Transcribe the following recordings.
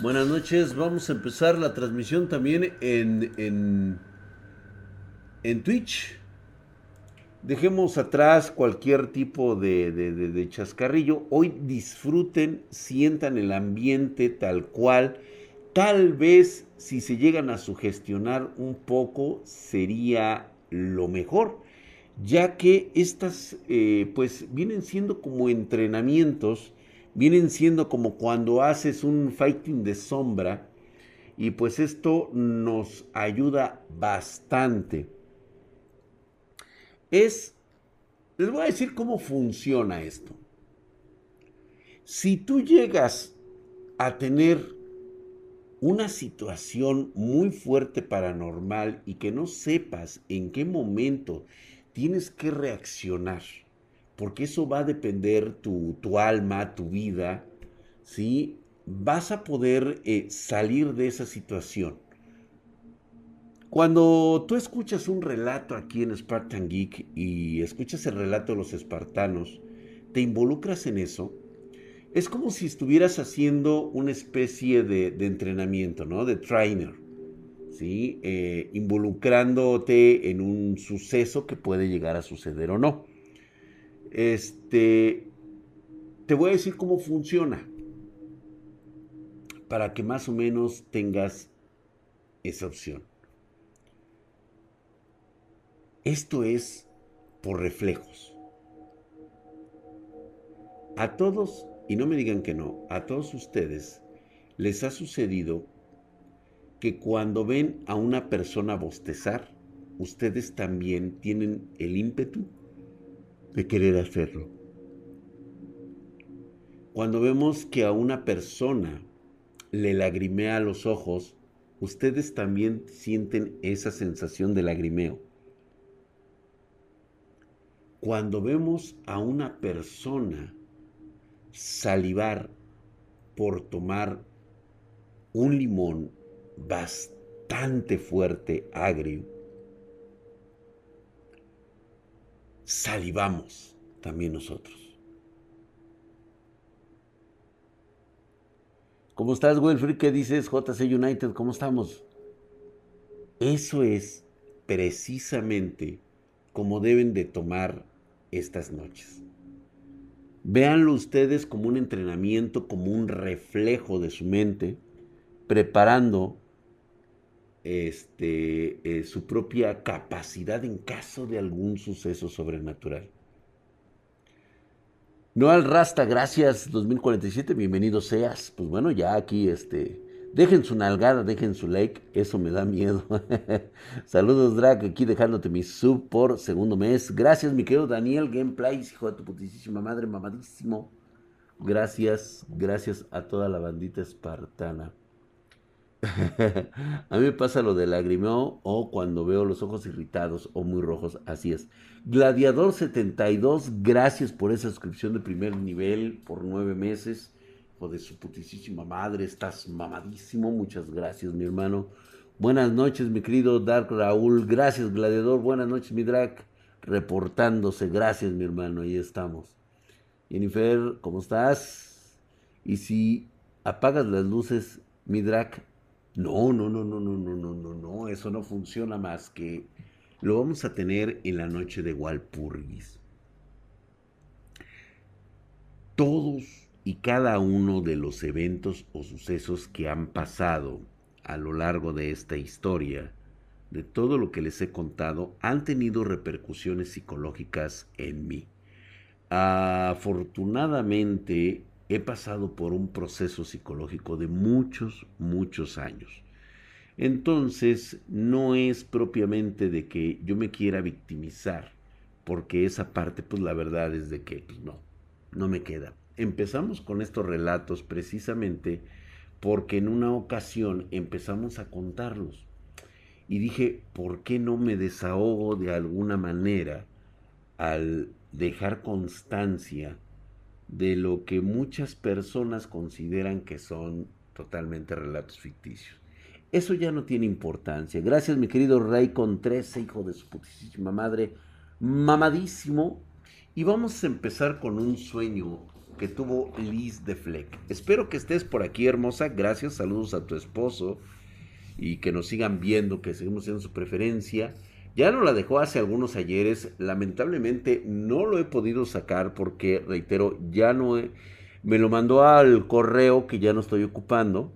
Buenas noches, vamos a empezar la transmisión también en, en, en Twitch. Dejemos atrás cualquier tipo de, de, chascarrillo. Hoy disfruten, sientan el ambiente tal cual. Tal vez si se llegan a sugestionar un poco sería lo mejor, ya que estas eh, pues vienen siendo como entrenamientos, vienen siendo como cuando haces un fighting de sombra y pues esto nos ayuda bastante es, les voy a decir cómo funciona esto. Si tú llegas a tener una situación muy fuerte paranormal y que no sepas en qué momento tienes que reaccionar, porque eso va a depender tu, tu alma, tu vida, ¿sí? Vas a poder eh, salir de esa situación. Cuando tú escuchas un relato aquí en Spartan Geek y escuchas el relato de los espartanos, te involucras en eso, es como si estuvieras haciendo una especie de, entrenamiento, ¿no? De trainer, ¿sí? Eh, involucrándote en un suceso que puede llegar a suceder o no. Este, te voy a decir cómo funciona para que más o menos tengas esa opción. Esto es por reflejos. A todos, y no me digan que no, a todos ustedes les ha sucedido que cuando ven a una persona bostezar, ustedes también tienen el ímpetu de querer hacerlo. Cuando vemos que a una persona le lagrimea los ojos, ustedes también sienten esa sensación de lagrimeo. Cuando vemos a una persona salivar por tomar un limón bastante fuerte, agrio, salivamos también nosotros. ¿Cómo estás, Wilfrid? ¿Qué dices, JC United? ¿Cómo estamos? Eso es precisamente como deben de tomar estas noches. Véanlo ustedes como un entrenamiento, como un reflejo de su mente, preparando este, eh, su propia capacidad en caso de algún suceso sobrenatural. No al Rasta, gracias 2047, bienvenido seas. Pues bueno, ya aquí este, Dejen su nalgada, dejen su like, eso me da miedo. Saludos, Drag, aquí dejándote mi sub por segundo mes. Gracias, mi querido Daniel Gameplays, hijo de tu putísima madre, mamadísimo. Gracias, gracias a toda la bandita espartana. a mí me pasa lo de lagrimeo o cuando veo los ojos irritados o muy rojos, así es. Gladiador72, gracias por esa suscripción de primer nivel por nueve meses de su putísima madre, estás mamadísimo. Muchas gracias, mi hermano. Buenas noches, mi querido Dark Raúl. Gracias, Gladiador. Buenas noches, mi Drac. Reportándose. Gracias, mi hermano. Ahí estamos. Jennifer, ¿cómo estás? Y si apagas las luces, mi. No, no, no, no, no, no, no, no, no. Eso no funciona más que lo vamos a tener en la noche de Walpurgis. Todos y cada uno de los eventos o sucesos que han pasado a lo largo de esta historia, de todo lo que les he contado, han tenido repercusiones psicológicas en mí. Afortunadamente he pasado por un proceso psicológico de muchos, muchos años. Entonces, no es propiamente de que yo me quiera victimizar, porque esa parte, pues la verdad es de que pues, no, no me queda empezamos con estos relatos precisamente porque en una ocasión empezamos a contarlos. Y dije, ¿por qué no me desahogo de alguna manera al dejar constancia de lo que muchas personas consideran que son totalmente relatos ficticios? Eso ya no tiene importancia. Gracias, mi querido Rey con 13, hijo de su putísima madre, mamadísimo. Y vamos a empezar con un sueño que tuvo Liz de Fleck. Espero que estés por aquí, hermosa. Gracias, saludos a tu esposo y que nos sigan viendo, que seguimos siendo su preferencia. Ya no la dejó hace algunos ayeres. Lamentablemente no lo he podido sacar porque, reitero, ya no he, me lo mandó al correo que ya no estoy ocupando.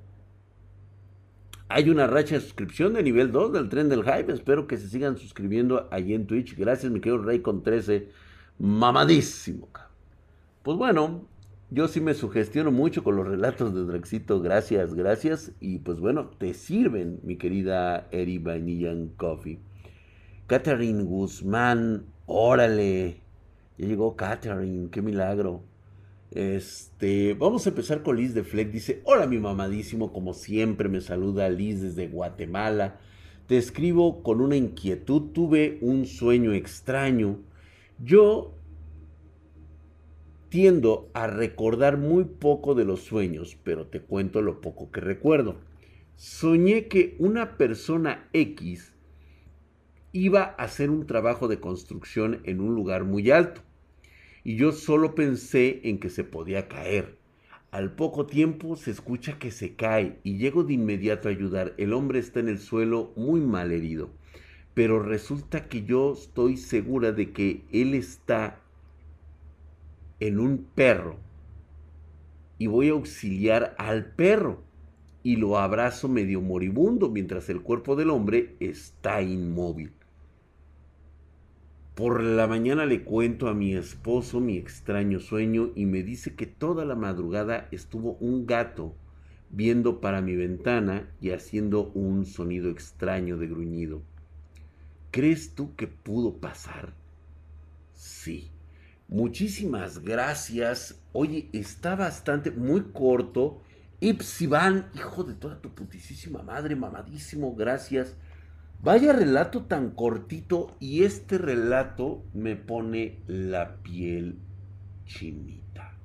Hay una racha de suscripción de nivel 2 del tren del hype. Espero que se sigan suscribiendo allí en Twitch. Gracias, mi querido Rey con 13. Mamadísimo. Pues bueno, yo sí me sugestiono mucho con los relatos de Draxito. Gracias, gracias. Y pues bueno, te sirven, mi querida Eri Vanillan Coffee. Catherine Guzmán, órale. Ya llegó Catherine, qué milagro. Este, vamos a empezar con Liz de Fleck. Dice, hola mi mamadísimo, como siempre me saluda Liz desde Guatemala. Te escribo con una inquietud, tuve un sueño extraño. Yo tiendo a recordar muy poco de los sueños, pero te cuento lo poco que recuerdo. Soñé que una persona X iba a hacer un trabajo de construcción en un lugar muy alto. Y yo solo pensé en que se podía caer. Al poco tiempo se escucha que se cae y llego de inmediato a ayudar. El hombre está en el suelo muy mal herido. Pero resulta que yo estoy segura de que él está en un perro. Y voy a auxiliar al perro. Y lo abrazo medio moribundo mientras el cuerpo del hombre está inmóvil. Por la mañana le cuento a mi esposo mi extraño sueño y me dice que toda la madrugada estuvo un gato viendo para mi ventana y haciendo un sonido extraño de gruñido. ¿Crees tú que pudo pasar? Sí. Muchísimas gracias. Oye, está bastante, muy corto. Ipsivan, hijo de toda tu putísima madre, mamadísimo, gracias. Vaya relato tan cortito y este relato me pone la piel chinita.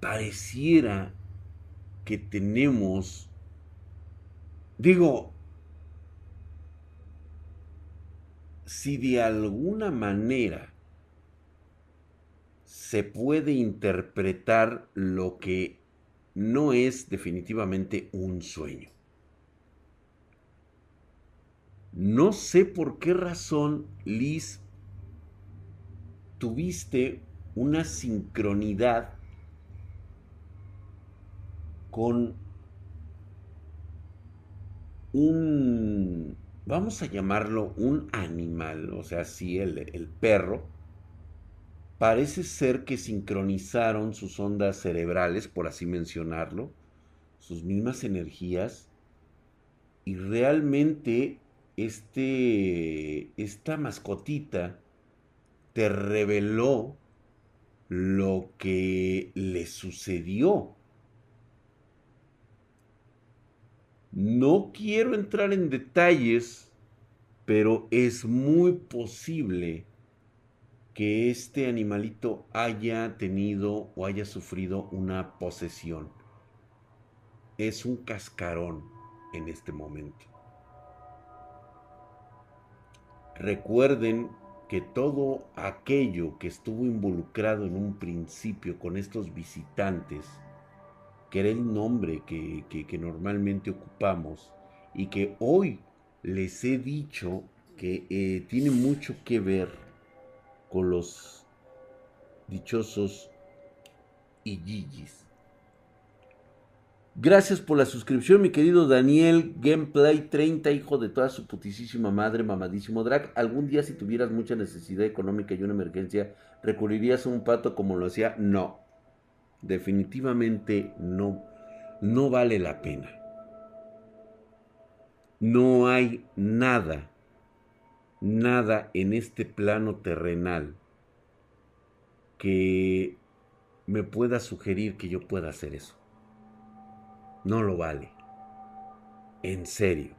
Pareciera que tenemos, digo, si de alguna manera se puede interpretar lo que no es definitivamente un sueño. No sé por qué razón, Liz, tuviste una sincronidad con un, vamos a llamarlo un animal, o sea, si el, el perro, parece ser que sincronizaron sus ondas cerebrales, por así mencionarlo, sus mismas energías, y realmente este, esta mascotita te reveló lo que le sucedió. No quiero entrar en detalles, pero es muy posible que este animalito haya tenido o haya sufrido una posesión. Es un cascarón en este momento. Recuerden que todo aquello que estuvo involucrado en un principio con estos visitantes, que era el nombre que, normalmente ocupamos y que hoy les he dicho que eh, tiene mucho que ver con los dichosos Iyigis. Gracias por la suscripción, mi querido Daniel Gameplay 30, hijo de toda su putísima madre, mamadísimo drag. Algún día si tuvieras mucha necesidad económica y una emergencia, ¿recurrirías a un pato como lo hacía? No. Definitivamente no. No vale la pena. No hay nada, nada en este plano terrenal que me pueda sugerir que yo pueda hacer eso no lo vale. En serio.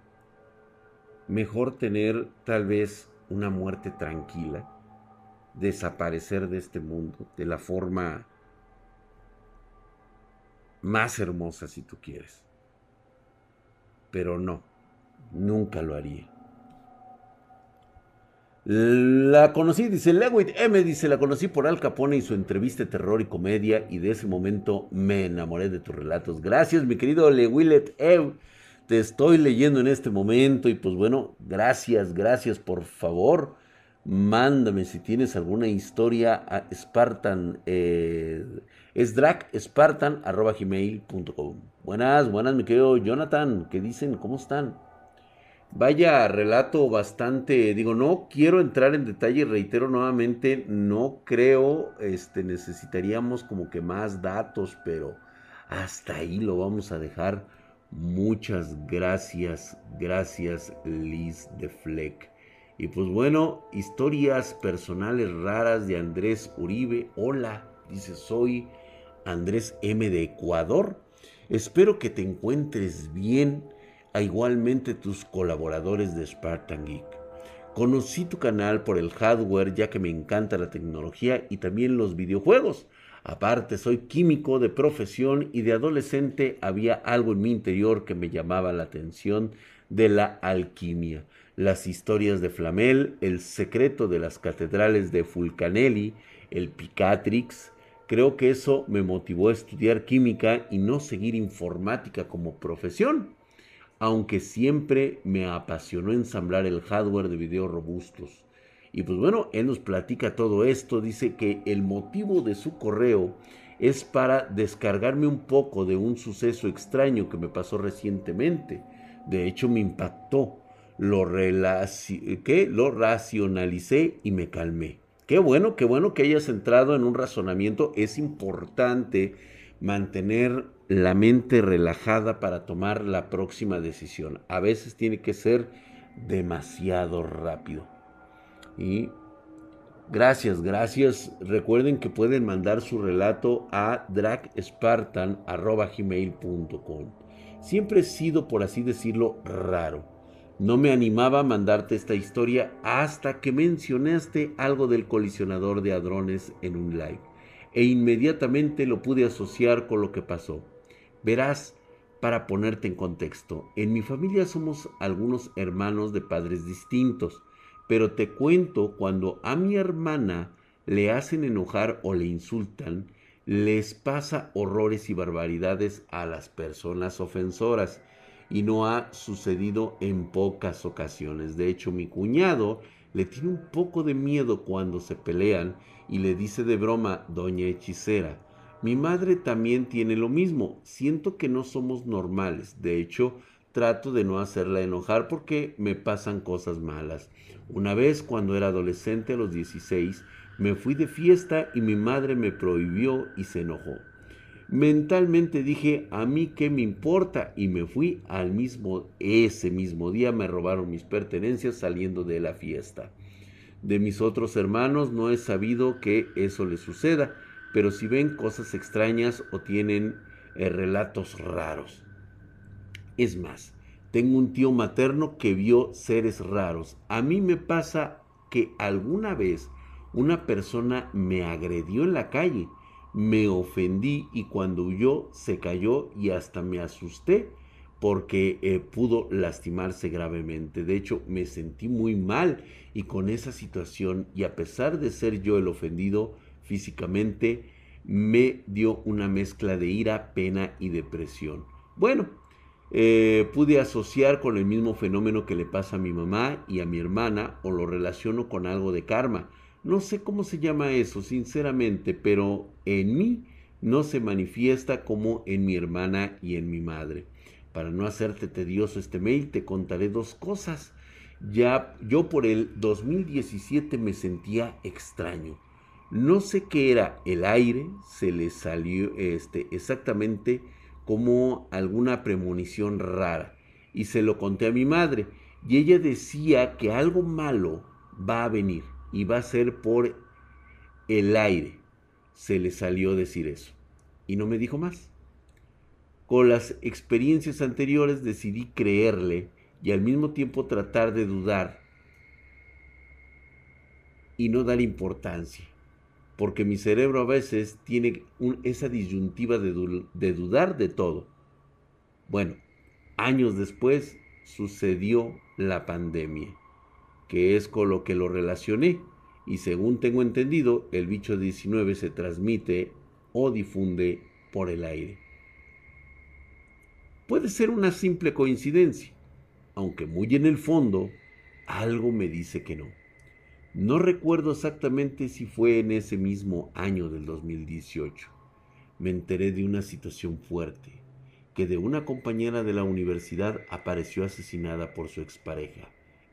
Mejor tener tal vez una muerte tranquila, desaparecer de este mundo de la forma más hermosa si tú quieres. Pero no, nunca lo haría. La conocí, dice Lewit M, dice, la conocí por Al Capone y su entrevista de terror y comedia y de ese momento me enamoré de tus relatos. Gracias, mi querido Lewillet M. Te estoy leyendo en este momento y pues bueno, gracias, gracias, por favor. Mándame si tienes alguna historia a Spartan, eh, es gmail.com Buenas, buenas, mi querido Jonathan, ¿qué dicen? ¿Cómo están? Vaya relato bastante, digo, no quiero entrar en detalle, reitero nuevamente, no creo, este, necesitaríamos como que más datos, pero hasta ahí lo vamos a dejar. Muchas gracias, gracias Liz de Fleck. Y pues bueno, historias personales raras de Andrés Uribe. Hola, dice, soy Andrés M de Ecuador. Espero que te encuentres bien, a igualmente tus colaboradores de Spartan Geek. Conocí tu canal por el hardware ya que me encanta la tecnología y también los videojuegos. Aparte, soy químico de profesión y de adolescente había algo en mi interior que me llamaba la atención de la alquimia las historias de Flamel, el secreto de las catedrales de Fulcanelli, el Picatrix. Creo que eso me motivó a estudiar química y no seguir informática como profesión, aunque siempre me apasionó ensamblar el hardware de videos robustos. Y pues bueno, él nos platica todo esto, dice que el motivo de su correo es para descargarme un poco de un suceso extraño que me pasó recientemente. De hecho, me impactó lo, lo racionalicé y me calmé. Qué bueno, qué bueno que hayas entrado en un razonamiento. Es importante mantener la mente relajada para tomar la próxima decisión. A veces tiene que ser demasiado rápido. Y gracias, gracias. Recuerden que pueden mandar su relato a dragspartan.gmail.com. Siempre he sido, por así decirlo, raro no me animaba a mandarte esta historia hasta que mencionaste algo del colisionador de hadrones en un live e inmediatamente lo pude asociar con lo que pasó. Verás, para ponerte en contexto, en mi familia somos algunos hermanos de padres distintos, pero te cuento cuando a mi hermana le hacen enojar o le insultan, les pasa horrores y barbaridades a las personas ofensoras y no ha sucedido en pocas ocasiones. De hecho, mi cuñado le tiene un poco de miedo cuando se pelean y le dice de broma, doña hechicera. Mi madre también tiene lo mismo. Siento que no somos normales. De hecho, trato de no hacerla enojar porque me pasan cosas malas. Una vez, cuando era adolescente a los 16, me fui de fiesta y mi madre me prohibió y se enojó. Mentalmente dije, a mí qué me importa y me fui al mismo, ese mismo día me robaron mis pertenencias saliendo de la fiesta. De mis otros hermanos no he sabido que eso les suceda, pero si ven cosas extrañas o tienen eh, relatos raros. Es más, tengo un tío materno que vio seres raros. A mí me pasa que alguna vez una persona me agredió en la calle me ofendí y cuando huyó se cayó y hasta me asusté porque eh, pudo lastimarse gravemente. De hecho, me sentí muy mal y con esa situación y a pesar de ser yo el ofendido físicamente, me dio una mezcla de ira, pena y depresión. Bueno, eh, pude asociar con el mismo fenómeno que le pasa a mi mamá y a mi hermana o lo relaciono con algo de karma no sé cómo se llama eso, sinceramente, pero en mí no se manifiesta como en mi hermana y en mi madre. Para no hacerte tedioso este mail, te contaré dos cosas. Ya yo por el 2017 me sentía extraño. No sé qué era el aire, se le salió este, exactamente como alguna premonición rara. Y se lo conté a mi madre. Y ella decía que algo malo va a venir y va a ser por el aire. Se le salió decir eso. Y no me dijo más. Con las experiencias anteriores decidí creerle y al mismo tiempo tratar de dudar y no dar importancia. Porque mi cerebro a veces tiene esa disyuntiva de, de dudar de todo. Bueno, años después sucedió la pandemia que es con lo que lo relacioné. Y según tengo entendido, el bicho 19 se transmite o difunde por el aire. Puede ser una simple coincidencia, aunque muy en el fondo algo me dice que no. No recuerdo exactamente si fue en ese mismo año del 2018. Me enteré de una situación fuerte, que de una compañera de la universidad apareció asesinada por su expareja.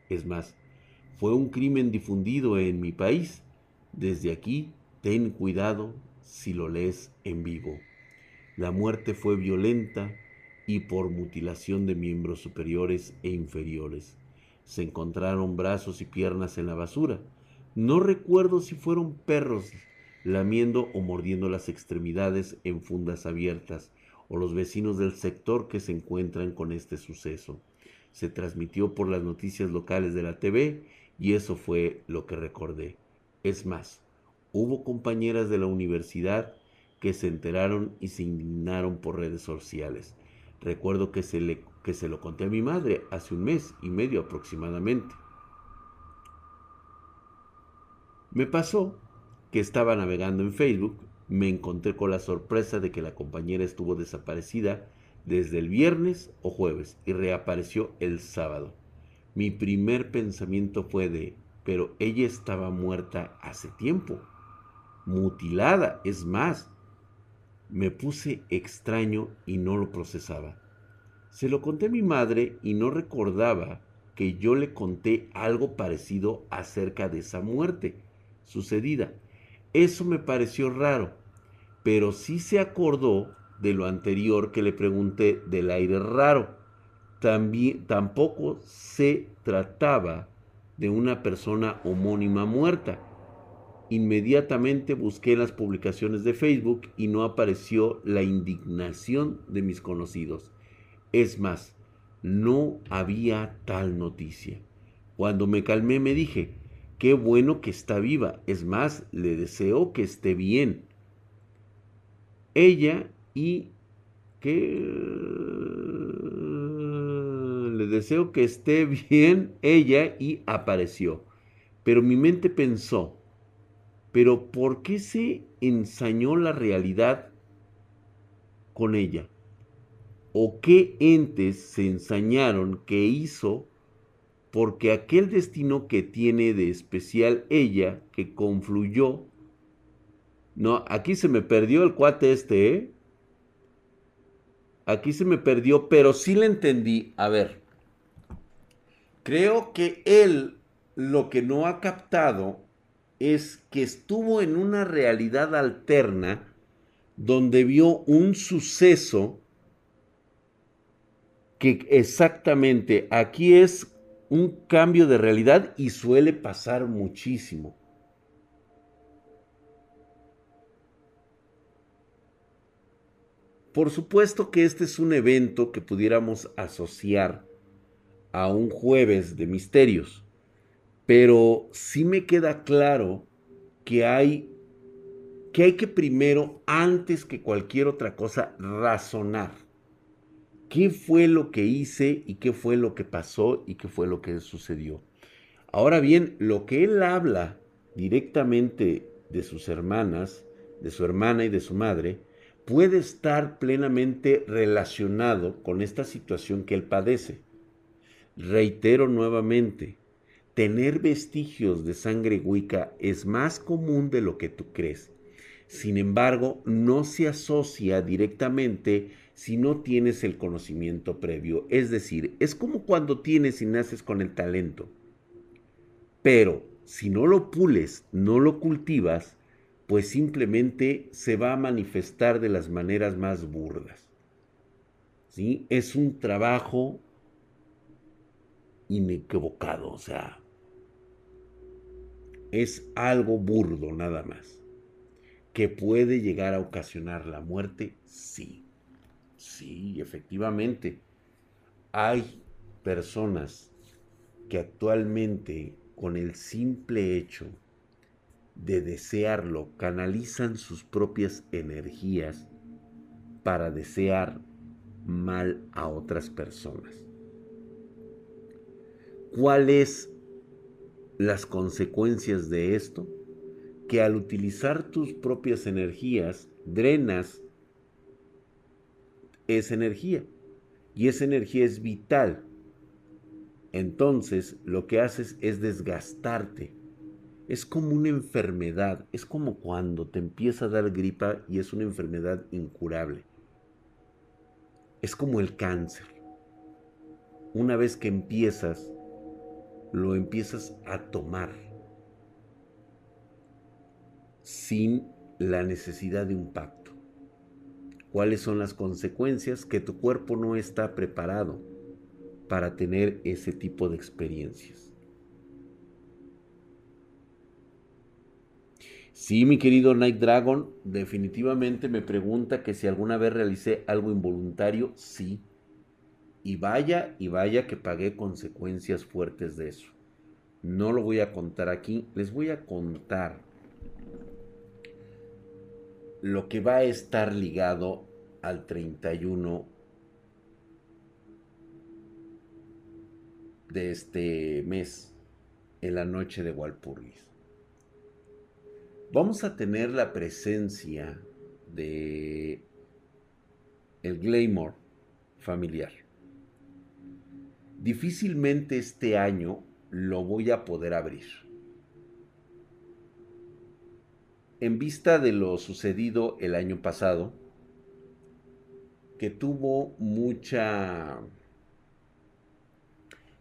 Es más, fue un crimen difundido en mi país. Desde aquí, ten cuidado si lo lees en vivo. La muerte fue violenta y por mutilación de miembros superiores e inferiores. Se encontraron brazos y piernas en la basura. No recuerdo si fueron perros lamiendo o mordiendo las extremidades en fundas abiertas, o los vecinos del sector que se encuentran con este suceso. Se transmitió por las noticias locales de la TV y eso fue lo que recordé. Es más, hubo compañeras de la universidad que se enteraron y se indignaron por redes sociales. Recuerdo que se, le, que se lo conté a mi madre hace un mes y medio aproximadamente. Me pasó que estaba navegando en Facebook, me encontré con la sorpresa de que la compañera estuvo desaparecida desde el viernes o jueves y reapareció el sábado. Mi primer pensamiento fue de, pero ella estaba muerta hace tiempo, mutilada, es más, me puse extraño y no lo procesaba. Se lo conté a mi madre y no recordaba que yo le conté algo parecido acerca de esa muerte sucedida. Eso me pareció raro, pero sí se acordó de lo anterior que le pregunté del aire raro. Tampoco se trataba de una persona homónima muerta Inmediatamente busqué las publicaciones de Facebook y no apareció la indignación de mis conocidos. Es más, no había tal noticia. Cuando me calmé me dije, qué bueno que está viva. Es más, le deseo que esté bien. Ella y que deseo que esté bien ella y apareció. Pero mi mente pensó, pero ¿por qué se ensañó la realidad con ella? ¿O qué entes se ensañaron que hizo porque aquel destino que tiene de especial ella, que confluyó, no, aquí se me perdió el cuate este, ¿eh? Aquí se me perdió, pero sí le entendí. A ver, creo que él lo que no ha captado es que estuvo en una realidad alterna donde vio un suceso que exactamente aquí es un cambio de realidad y suele pasar muchísimo. Por supuesto que este es un evento que pudiéramos asociar a un jueves de misterios pero sí me queda claro que hay que hay que primero, antes que cualquier otra cosa, razonar. ¿Qué fue lo que hice y qué fue lo que pasó y qué fue lo que sucedió? Ahora bien, lo que él habla directamente de sus hermanas, de su hermana y de su madre, puede estar plenamente relacionado con esta situación que él padece. Reitero nuevamente, tener vestigios de sangre wicca es más común de lo que tú crees. Sin embargo, no se asocia directamente si no tienes el conocimiento previo. Es decir, es como cuando tienes y naces con el talento. Pero si no lo pules, no lo cultivas, pues simplemente se va a manifestar de las maneras más burdas. ¿Sí? Es un trabajo inequivocado, o sea, es algo burdo nada más. ¿Que puede llegar a ocasionar la muerte? Sí. Sí, efectivamente. Hay personas que actualmente con el simple hecho de desearlo canalizan sus propias energías para desear mal a otras personas. ¿Cuál es las consecuencias de esto? Que al utilizar tus propias energías, drenas esa energía. Y esa energía es vital. Entonces lo que haces es desgastarte. Es como una enfermedad. Es como cuando te empieza a dar gripa y es una enfermedad incurable. Es como el cáncer. Una vez que empiezas, lo empiezas a tomar sin la necesidad de un pacto. ¿Cuáles son las consecuencias? Que tu cuerpo no está preparado para tener ese tipo de experiencias. Sí, mi querido Night Dragon, definitivamente me pregunta que si alguna vez realicé algo involuntario, sí. Y vaya, y vaya que pagué consecuencias fuertes de eso. No lo voy a contar aquí, les voy a contar lo que va a estar ligado al 31 de este mes, en la noche de Walpurgis. Vamos a tener la presencia de el Glamour familiar. Difícilmente este año lo voy a poder abrir. en vista de lo sucedido el año pasado, que tuvo mucha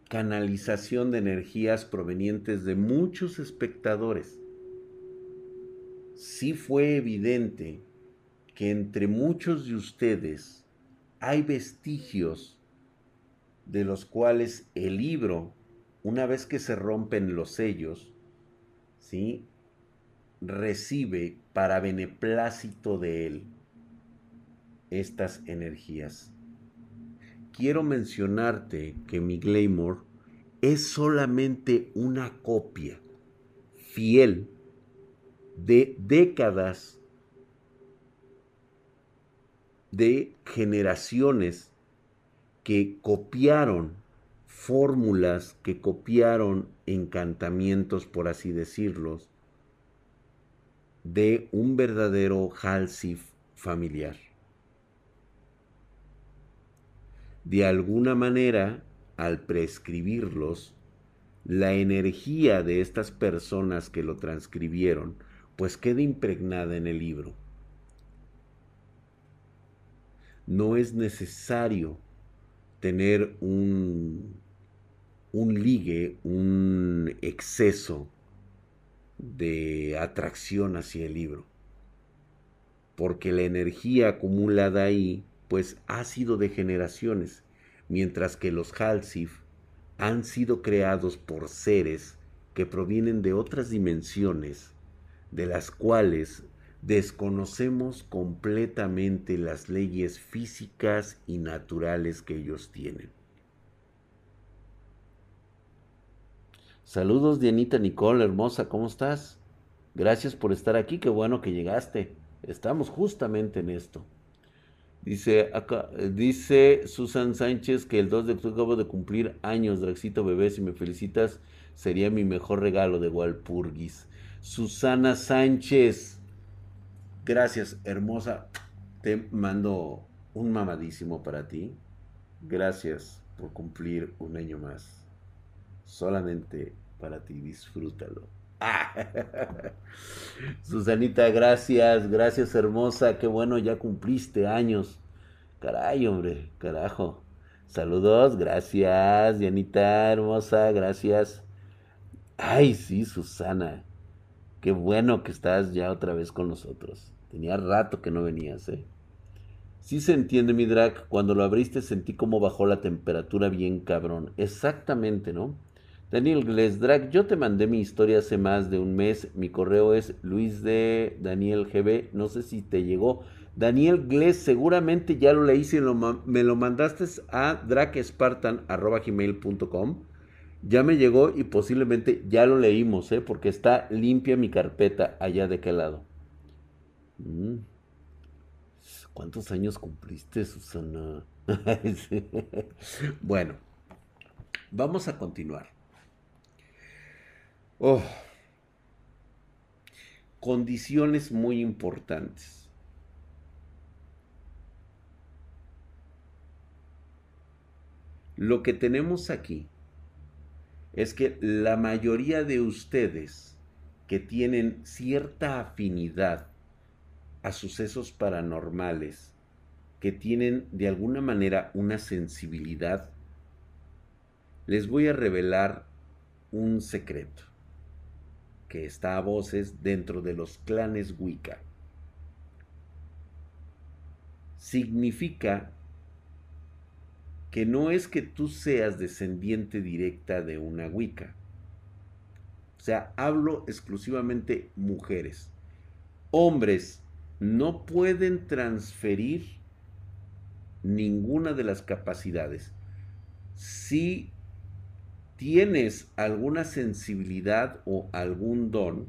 canalización de energías provenientes de muchos espectadores, sí fue evidente que entre muchos de ustedes hay vestigios de los cuales el libro, una vez que se rompen los sellos, ¿sí? recibe para beneplácito de él estas energías. Quiero mencionarte que mi Glamour es solamente una copia fiel de décadas de generaciones que copiaron fórmulas, que copiaron encantamientos, por así decirlos, de un verdadero Halsif familiar. De alguna manera, al prescribirlos, la energía de estas personas que lo transcribieron, pues queda impregnada en el libro. No es necesario tener un, un ligue, un exceso de atracción hacia el libro. Porque la energía acumulada ahí, pues ha sido de generaciones, mientras que los Halsif han sido creados por seres que provienen de otras dimensiones, de las cuales desconocemos completamente las leyes físicas y naturales que ellos tienen. Saludos Dianita Nicole, hermosa, ¿cómo estás? Gracias por estar aquí, qué bueno que llegaste. Estamos justamente en esto. Dice acá, dice Susan Sánchez que el 2 de octubre acabo de cumplir años, Draxito bebé, si me felicitas, sería mi mejor regalo de Walpurgis. Susana Sánchez, gracias, hermosa. Te mando un mamadísimo para ti. Gracias por cumplir un año más solamente para ti, disfrútalo. Susanita, gracias, gracias hermosa, qué bueno, ya cumpliste años. Caray, hombre, carajo. Saludos, gracias, Dianita, hermosa, gracias. Ay, sí, Susana, qué bueno que estás ya otra vez con nosotros. Tenía rato que no venías, ¿eh? Sí se entiende, mi drag, cuando lo abriste sentí como bajó la temperatura bien cabrón. Exactamente, ¿no? Daniel Glesdrag, yo te mandé mi historia hace más de un mes. Mi correo es Luis de Daniel GB. No sé si te llegó. Daniel Gles, seguramente ya lo leí. Si me lo mandaste a drakespartan.com. Ya me llegó y posiblemente ya lo leímos, ¿eh? porque está limpia mi carpeta allá de qué lado. Mm. ¿Cuántos años cumpliste, Susana? bueno, vamos a continuar. Oh, condiciones muy importantes. Lo que tenemos aquí es que la mayoría de ustedes que tienen cierta afinidad a sucesos paranormales, que tienen de alguna manera una sensibilidad, les voy a revelar un secreto que está a voces dentro de los clanes Wicca. Significa que no es que tú seas descendiente directa de una Wicca. O sea, hablo exclusivamente mujeres. Hombres no pueden transferir ninguna de las capacidades. Si tienes alguna sensibilidad o algún don,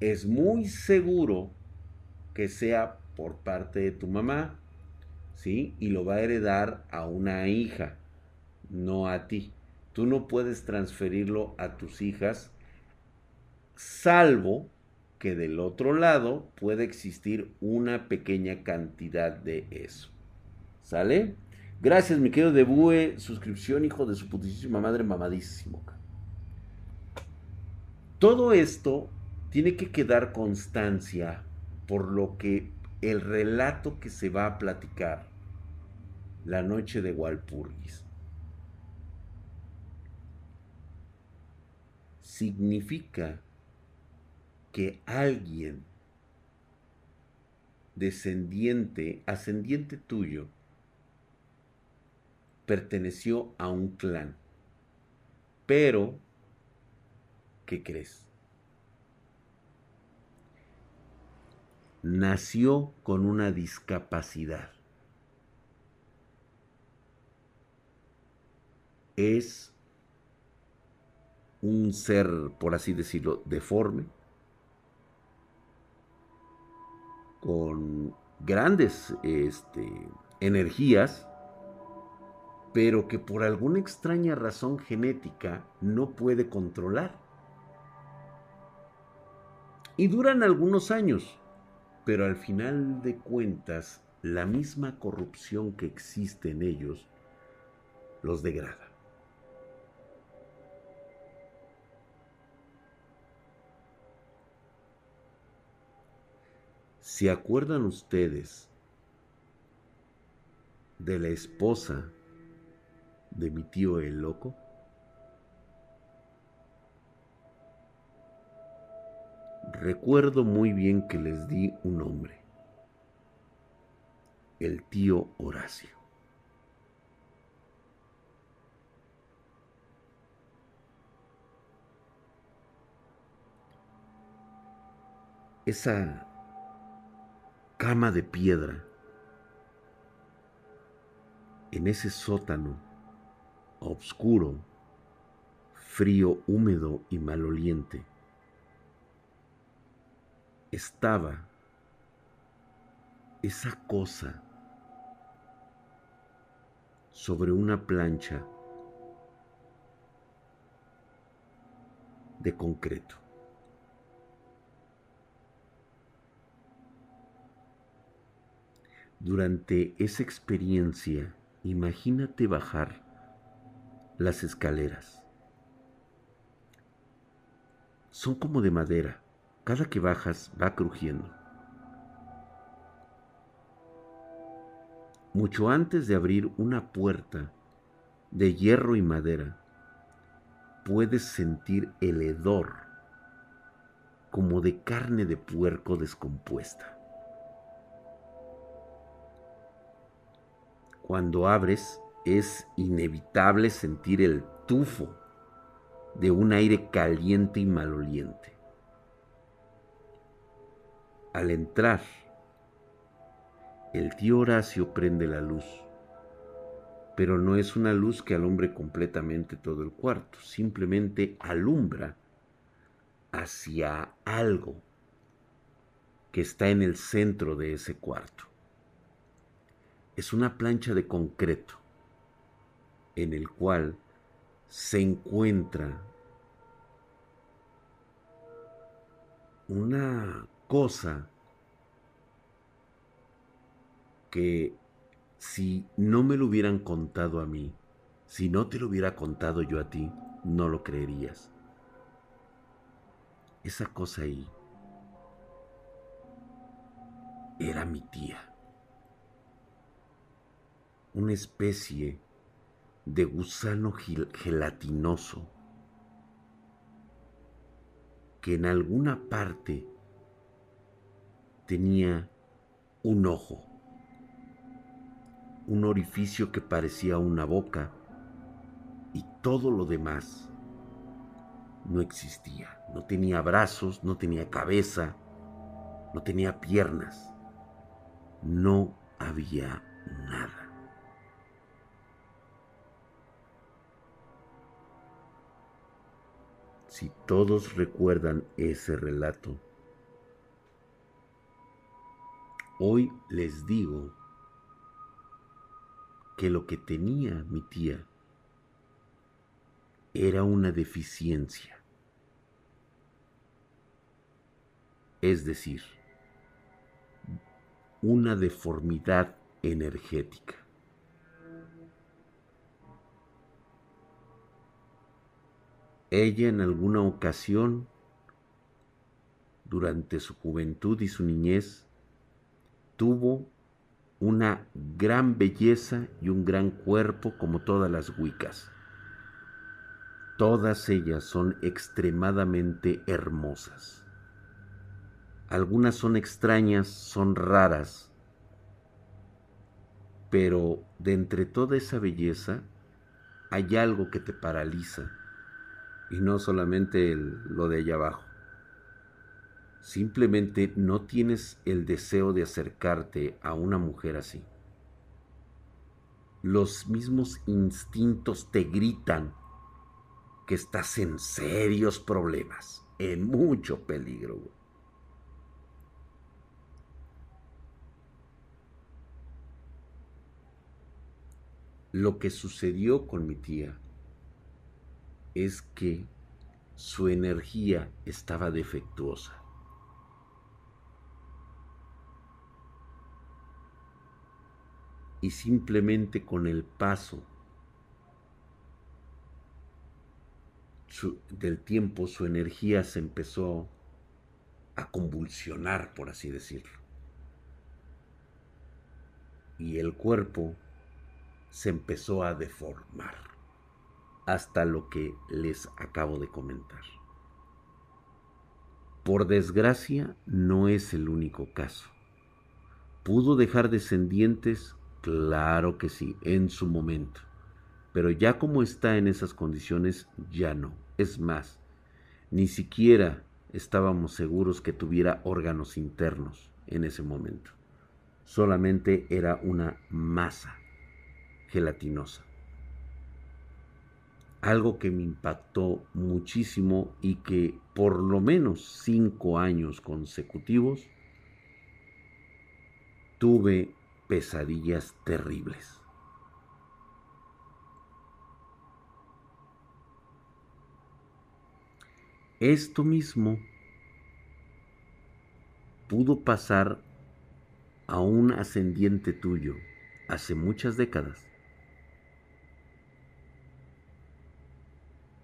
es muy seguro que sea por parte de tu mamá, ¿sí? Y lo va a heredar a una hija, no a ti. Tú no puedes transferirlo a tus hijas, salvo que del otro lado puede existir una pequeña cantidad de eso. ¿Sale? Gracias, mi querido Debue. Suscripción, hijo de su putísima madre, mamadísimo. Todo esto tiene que quedar constancia por lo que el relato que se va a platicar la noche de Walpurgis significa que alguien descendiente, ascendiente tuyo, perteneció a un clan. Pero, ¿qué crees? Nació con una discapacidad. Es un ser, por así decirlo, deforme, con grandes este, energías, pero que por alguna extraña razón genética no puede controlar. Y duran algunos años, pero al final de cuentas, la misma corrupción que existe en ellos los degrada. ¿Se acuerdan ustedes de la esposa de mi tío el loco? Recuerdo muy bien que les di un nombre, el tío Horacio. Esa cama de piedra en ese sótano oscuro, frío, húmedo y maloliente, estaba esa cosa sobre una plancha de concreto. Durante esa experiencia, imagínate bajar las escaleras. Son como de madera. Cada que bajas va crujiendo. Mucho antes de abrir una puerta de hierro y madera, puedes sentir el hedor como de carne de puerco descompuesta. Cuando abres, es inevitable sentir el tufo de un aire caliente y maloliente. Al entrar, el tío Horacio prende la luz, pero no es una luz que alumbre completamente todo el cuarto, simplemente alumbra hacia algo que está en el centro de ese cuarto. Es una plancha de concreto en el cual se encuentra una cosa que si no me lo hubieran contado a mí, si no te lo hubiera contado yo a ti, no lo creerías. Esa cosa ahí era mi tía. Una especie de gusano gelatinoso que en alguna parte tenía un ojo, un orificio que parecía una boca y todo lo demás no existía. No tenía brazos, no tenía cabeza, no tenía piernas, no había nada. Si todos recuerdan ese relato, hoy les digo que lo que tenía mi tía era una deficiencia. Es decir, una deformidad energética. Ella en alguna ocasión, durante su juventud y su niñez, tuvo una gran belleza y un gran cuerpo como todas las huicas. Todas ellas son extremadamente hermosas. Algunas son extrañas, son raras, pero de entre toda esa belleza hay algo que te paraliza y no solamente lo de allá abajo. Simplemente no tienes el deseo de acercarte a una mujer así. Los mismos instintos te gritan que estás en serios problemas, en mucho peligro. Lo que sucedió con mi tía es que su energía estaba defectuosa. Y simplemente con el paso del tiempo su energía se empezó a convulsionar, por así decirlo. Y el cuerpo se empezó a deformar hasta lo que les acabo de comentar. Por desgracia, no es el único caso. ¿Pudo dejar descendientes? Claro que sí, en su momento. Pero ya como está en esas condiciones, ya no. Es más, ni siquiera estábamos seguros que tuviera órganos internos en ese momento. Solamente era una masa gelatinosa algo que me impactó muchísimo y que por lo menos cinco años consecutivos tuve pesadillas terribles. Esto mismo pudo pasar a un ascendiente tuyo hace muchas décadas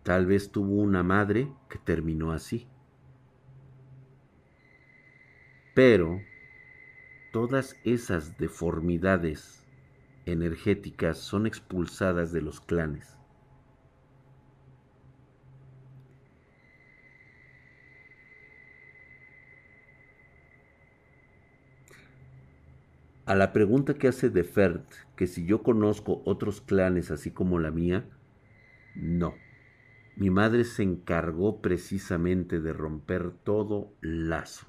Tal vez tuvo una madre que terminó así. Pero todas esas deformidades energéticas son expulsadas de los clanes. A la pregunta que hace de Fert, que si yo conozco otros clanes así como la mía, no. Mi madre se encargó precisamente de romper todo lazo.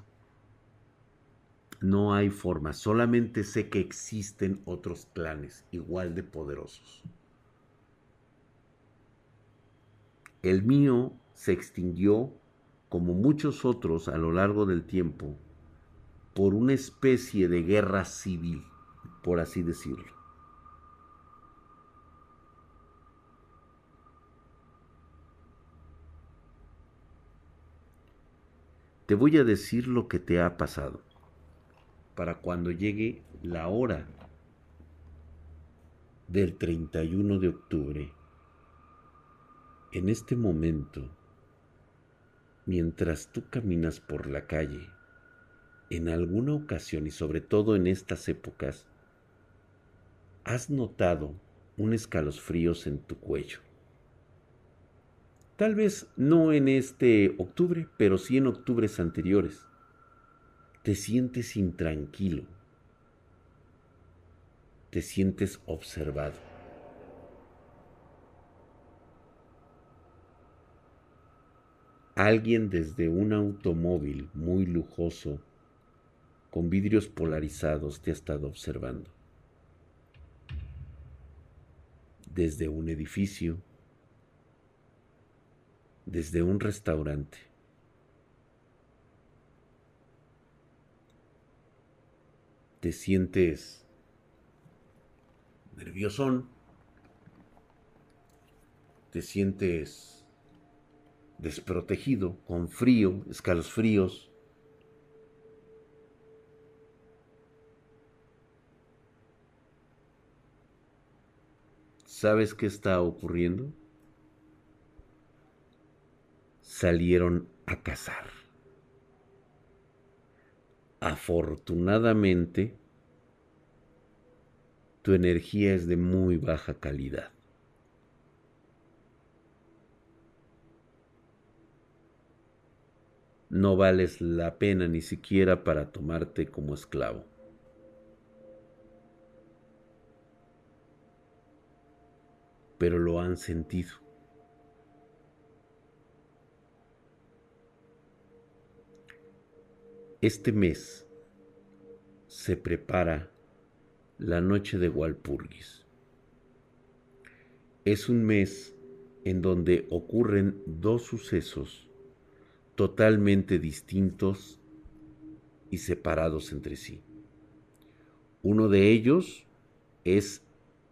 No hay forma, solamente sé que existen otros clanes igual de poderosos. El mío se extinguió, como muchos otros a lo largo del tiempo, por una especie de guerra civil, por así decirlo. Te voy a decir lo que te ha pasado para cuando llegue la hora del 31 de octubre. En este momento, mientras tú caminas por la calle, en alguna ocasión y sobre todo en estas épocas, has notado un escalofríos en tu cuello. Tal vez no en este octubre, pero sí en octubres anteriores. Te sientes intranquilo. Te sientes observado. Alguien desde un automóvil muy lujoso, con vidrios polarizados, te ha estado observando. Desde un edificio, desde un restaurante. Te sientes nerviosón, te sientes desprotegido, con frío, escalofríos. ¿Sabes qué está ocurriendo? Salieron a cazar. Afortunadamente, tu energía es de muy baja calidad. No vales la pena ni siquiera para tomarte como esclavo. Pero lo han sentido. Este mes se prepara la noche de Walpurgis. Es un mes en donde ocurren dos sucesos totalmente distintos y separados entre sí. Uno de ellos es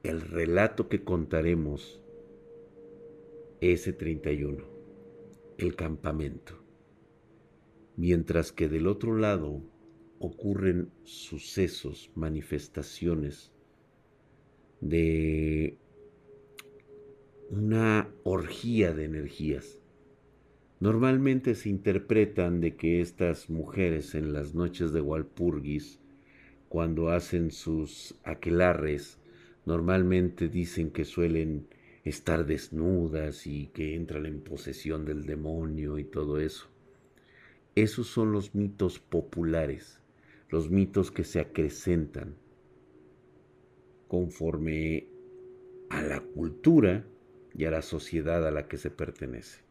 el relato que contaremos ese 31, el campamento mientras que del otro lado ocurren sucesos, manifestaciones de una orgía de energías. Normalmente se interpretan de que estas mujeres en las noches de Walpurgis, cuando hacen sus aquelarres, normalmente dicen que suelen estar desnudas y que entran en posesión del demonio y todo eso. Esos son los mitos populares, los mitos que se acrecentan conforme a la cultura y a la sociedad a la que se pertenece.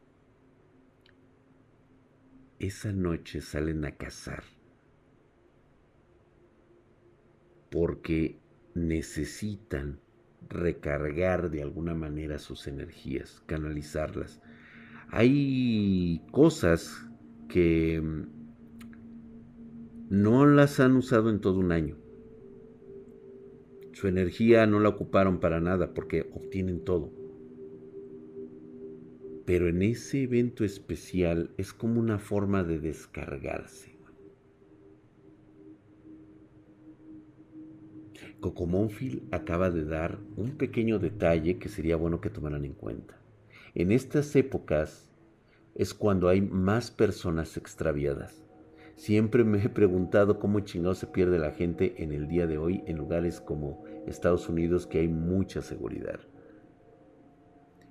Esa noche salen a cazar porque necesitan recargar de alguna manera sus energías, canalizarlas. Hay cosas que mm, no las han usado en todo un año. Su energía no la ocuparon para nada porque obtienen todo. Pero en ese evento especial es como una forma de descargarse. Cocomonfil acaba de dar un pequeño detalle que sería bueno que tomaran en cuenta. En estas épocas es cuando hay más personas extraviadas. Siempre me he preguntado cómo chingado se pierde la gente en el día de hoy en lugares como Estados Unidos que hay mucha seguridad.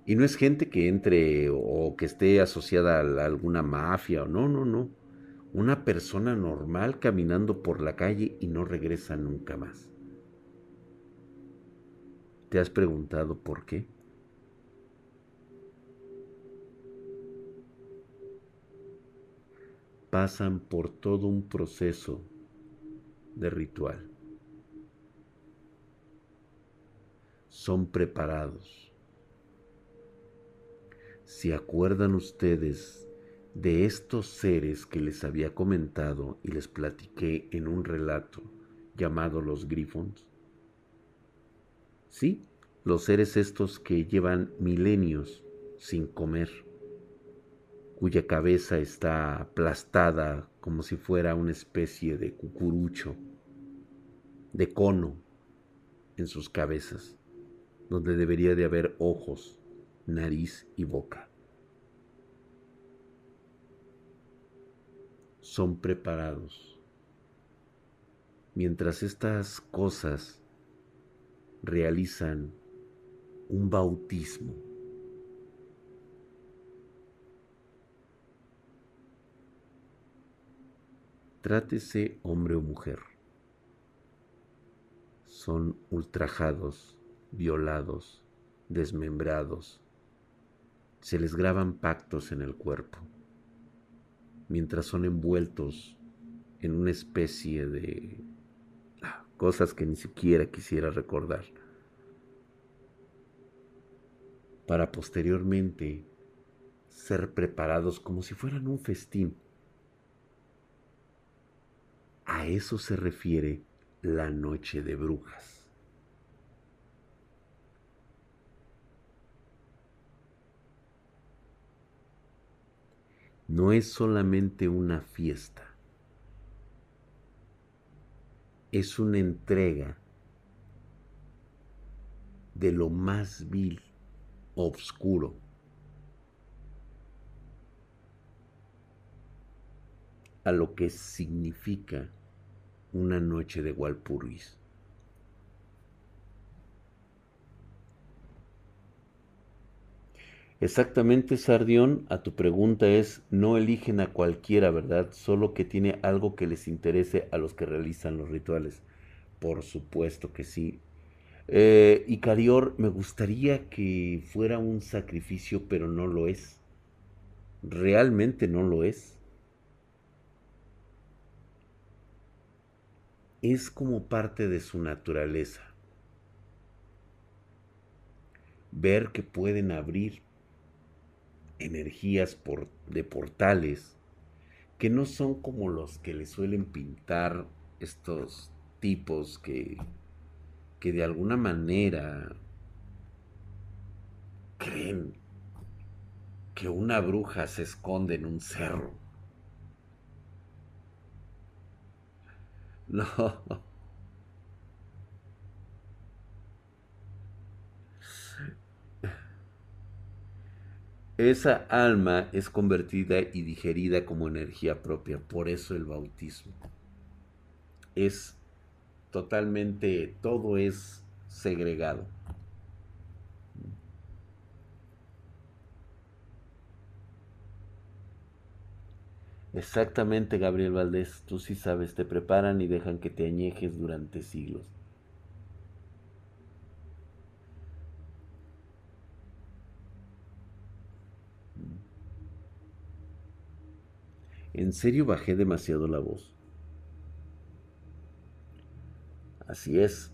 Y no es gente que entre o que esté asociada a alguna mafia o no, no, no. Una persona normal caminando por la calle y no regresa nunca más. ¿Te has preguntado por qué? Pasan por todo un proceso de ritual. Son preparados. ¿Se acuerdan ustedes de estos seres que les había comentado y les platiqué en un relato llamado los Grifons? Sí, los seres estos que llevan milenios sin comer cuya cabeza está aplastada como si fuera una especie de cucurucho, de cono en sus cabezas, donde debería de haber ojos, nariz y boca. Son preparados. Mientras estas cosas realizan un bautismo, Trátese hombre o mujer. Son ultrajados, violados, desmembrados. Se les graban pactos en el cuerpo, mientras son envueltos en una especie de ah, cosas que ni siquiera quisiera recordar, para posteriormente ser preparados como si fueran un festín a eso se refiere la noche de brujas. No es solamente una fiesta, es una entrega de lo más vil, obscuro, a lo que significa una noche de Walpurgis. Exactamente, Sardión, a tu pregunta es, no eligen a cualquiera, ¿verdad? Solo que tiene algo que les interese a los que realizan los rituales. Por supuesto que sí. Eh, Icarior, me gustaría que fuera un sacrificio, pero no lo es. Realmente no lo es. Es como parte de su naturaleza. Ver que pueden abrir energías de portales que no son como los que le suelen pintar estos tipos que, que de alguna manera creen que una bruja se esconde en un cerro No. Esa alma es convertida y digerida como energía propia, por eso el bautismo. Es totalmente, todo es segregado. Exactamente, Gabriel Valdés, tú sí sabes, te preparan y dejan que te añejes durante siglos. En serio bajé demasiado la voz. Así es.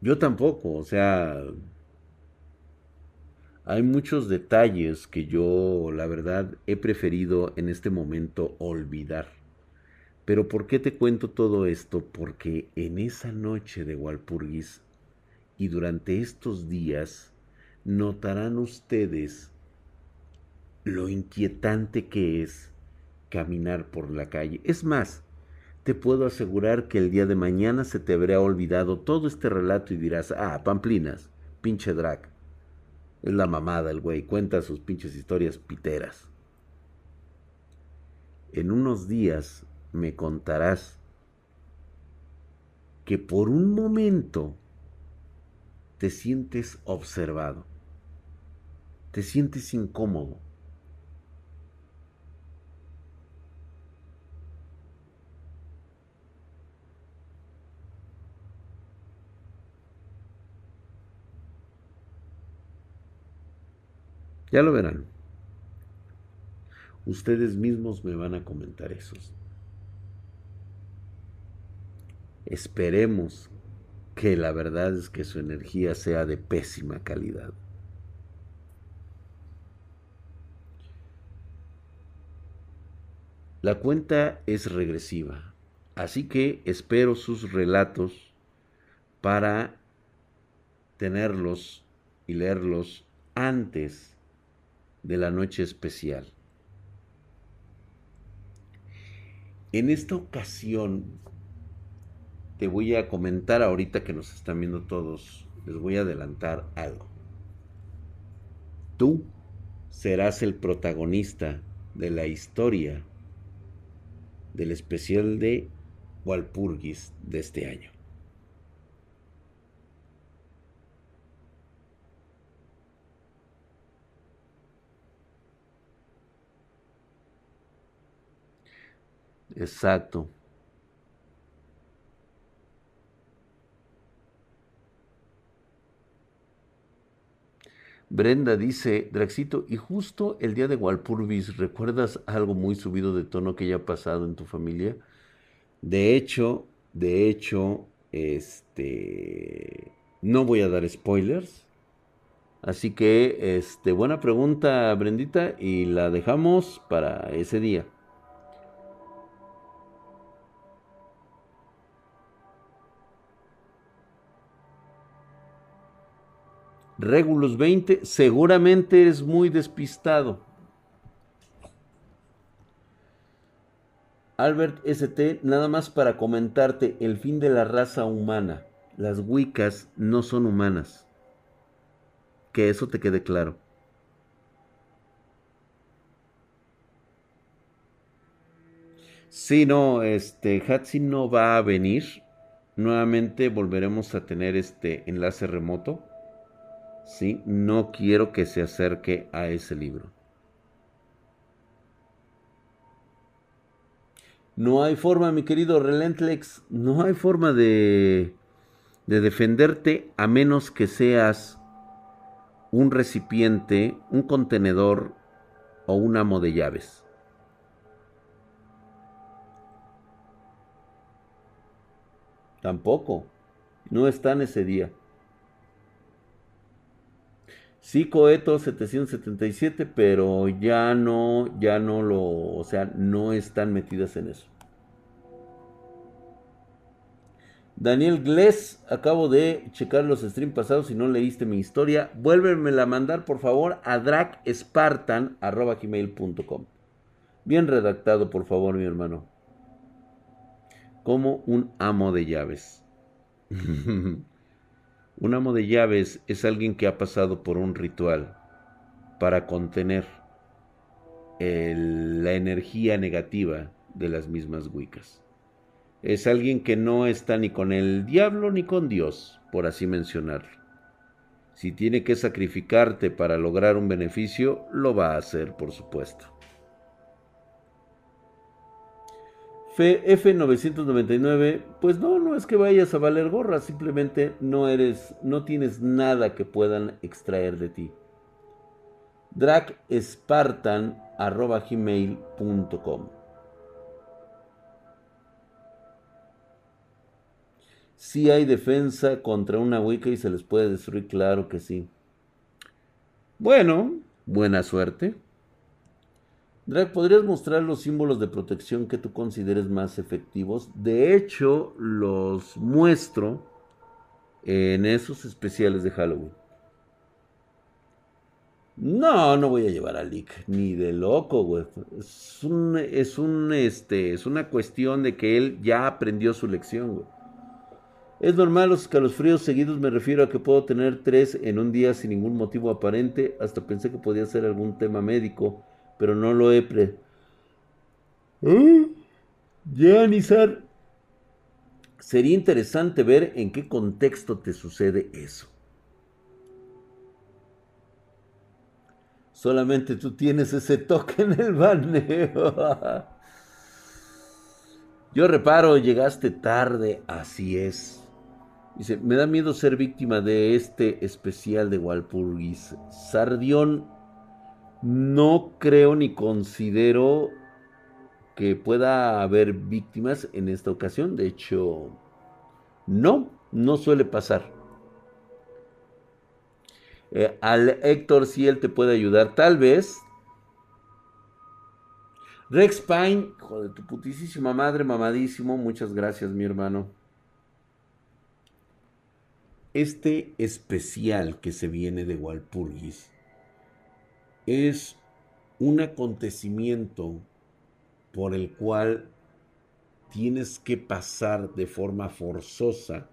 Yo tampoco, o sea, hay muchos detalles que yo, la verdad, he preferido en este momento olvidar. Pero ¿por qué te cuento todo esto? Porque en esa noche de Walpurgis y durante estos días notarán ustedes lo inquietante que es caminar por la calle. Es más, te puedo asegurar que el día de mañana se te habrá olvidado todo este relato y dirás, ah, Pamplinas, pinche drag. Es la mamada el güey, cuenta sus pinches historias piteras. En unos días me contarás que por un momento te sientes observado, te sientes incómodo. Ya lo verán. Ustedes mismos me van a comentar esos. Esperemos que la verdad es que su energía sea de pésima calidad. La cuenta es regresiva, así que espero sus relatos para tenerlos y leerlos antes de la noche especial. En esta ocasión te voy a comentar ahorita que nos están viendo todos, les voy a adelantar algo. Tú serás el protagonista de la historia del especial de Walpurgis de este año. Exacto. Brenda dice, Draxito, y justo el día de Walpurgis, ¿recuerdas algo muy subido de tono que haya pasado en tu familia? De hecho, de hecho, este, no voy a dar spoilers. Así que, este, buena pregunta, Brendita, y la dejamos para ese día. Regulus 20, seguramente eres muy despistado. Albert ST, nada más para comentarte el fin de la raza humana. Las Wiccas no son humanas. Que eso te quede claro. Sí, no, este, Hatsi no va a venir. Nuevamente volveremos a tener este enlace remoto. ¿Sí? No quiero que se acerque a ese libro. No hay forma, mi querido Relentlex, no hay forma de, de defenderte a menos que seas un recipiente, un contenedor o un amo de llaves. Tampoco. No está en ese día. Sí, Coeto 777, pero ya no, ya no lo, o sea, no están metidas en eso. Daniel Gless, acabo de checar los streams pasados. Si no leíste mi historia, vuélvemela a mandar por favor a dragspartan.gmail.com. Bien redactado, por favor, mi hermano. Como un amo de llaves. Un amo de llaves es alguien que ha pasado por un ritual para contener la energía negativa de las mismas Wiccas. Es alguien que no está ni con el diablo ni con Dios, por así mencionarlo. Si tiene que sacrificarte para lograr un beneficio, lo va a hacer, por supuesto. F999, pues no, no es que vayas a valer gorra, simplemente no eres, no tienes nada que puedan extraer de ti. dragspartan.gmail.com Si hay defensa contra una Wicca y se les puede destruir, claro que sí. Bueno, buena suerte. Drag, ¿podrías mostrar los símbolos de protección que tú consideres más efectivos? De hecho, los muestro en esos especiales de Halloween. No, no voy a llevar a Lick, ni de loco, güey. Es, un, es, un, este, es una cuestión de que él ya aprendió su lección, güey. Es normal los escalofríos seguidos, me refiero a que puedo tener tres en un día sin ningún motivo aparente. Hasta pensé que podía ser algún tema médico pero no lo he pre... ¿Eh? Ya, Nizar. Sería interesante ver en qué contexto te sucede eso. Solamente tú tienes ese toque en el baneo. Yo reparo, llegaste tarde, así es. Dice, me da miedo ser víctima de este especial de Walpurgis. Sardión no creo ni considero que pueda haber víctimas en esta ocasión. De hecho, no, no suele pasar. Eh, al Héctor, si él te puede ayudar, tal vez. Rex Pine, hijo de tu putísima madre, mamadísimo. Muchas gracias, mi hermano. Este especial que se viene de Walpurgis es un acontecimiento por el cual tienes que pasar de forma forzosa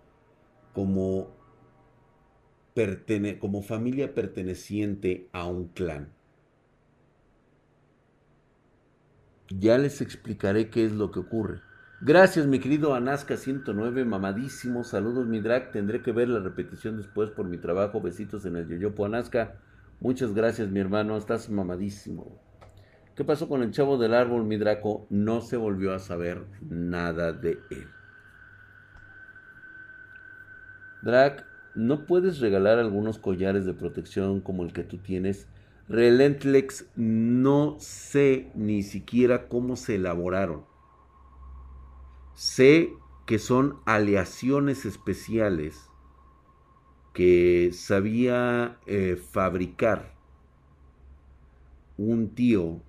como, como familia perteneciente a un clan. Ya les explicaré qué es lo que ocurre. Gracias, mi querido Anaska 109, mamadísimo. Saludos, mi drag. Tendré que ver la repetición después por mi trabajo. Besitos en el Yoyopo Anaska. Muchas gracias, mi hermano. Estás mamadísimo. ¿Qué pasó con el chavo del árbol, mi Draco? No se volvió a saber nada de él. Drac, ¿no puedes regalar algunos collares de protección como el que tú tienes? Relentlex, no sé ni siquiera cómo se elaboraron. Sé que son aleaciones especiales que sabía eh, fabricar un tío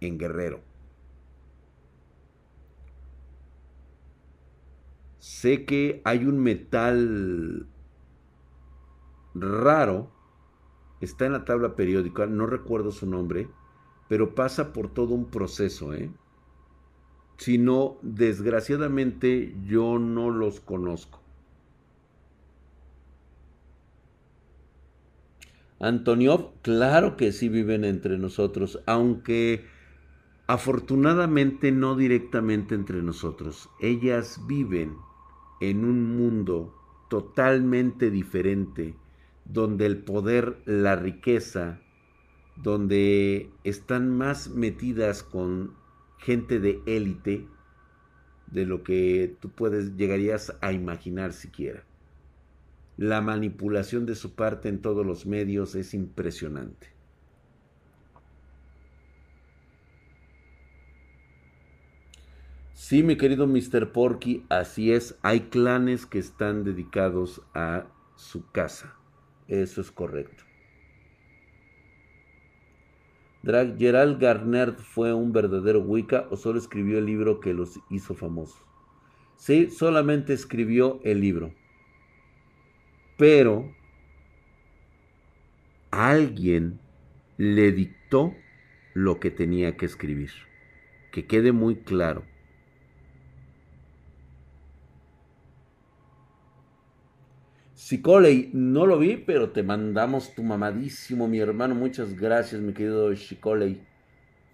en Guerrero. Sé que hay un metal raro, está en la tabla periódica, no recuerdo su nombre, pero pasa por todo un proceso, ¿eh? Si no, desgraciadamente yo no los conozco. Antoniov, claro que sí viven entre nosotros, aunque Afortunadamente no directamente entre nosotros. Ellas viven en un mundo totalmente diferente, donde el poder, la riqueza, donde están más metidas con gente de élite de lo que tú puedes llegarías a imaginar siquiera. La manipulación de su parte en todos los medios es impresionante. Sí, mi querido Mr. Porky, así es. Hay clanes que están dedicados a su casa. Eso es correcto. Drag Gerald Garner fue un verdadero Wicca o solo escribió el libro que los hizo famosos. Sí, solamente escribió el libro. Pero alguien le dictó lo que tenía que escribir. Que quede muy claro. Chicoley, no lo vi, pero te mandamos tu mamadísimo, mi hermano. Muchas gracias, mi querido Chicoley.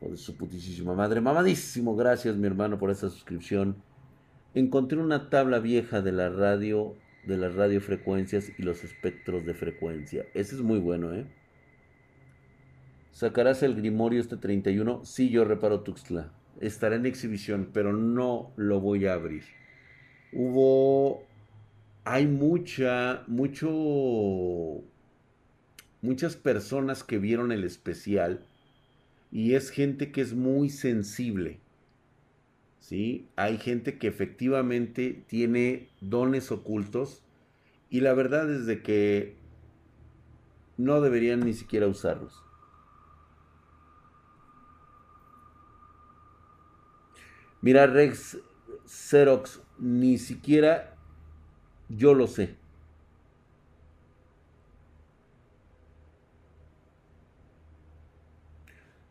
Por su putísima madre. Mamadísimo, gracias, mi hermano, por esa suscripción. Encontré una tabla vieja de la radio, de las radiofrecuencias y los espectros de frecuencia. Ese es muy bueno, ¿eh? ¿Sacarás el Grimorio este 31? Sí, yo reparo Tuxtla. Estará en exhibición, pero no lo voy a abrir. Hubo hay mucha, mucho, muchas personas que vieron el especial y es gente que es muy sensible. ¿Sí? Hay gente que efectivamente tiene dones ocultos y la verdad es de que no deberían ni siquiera usarlos. Mira, Rex Xerox, ni siquiera yo lo sé.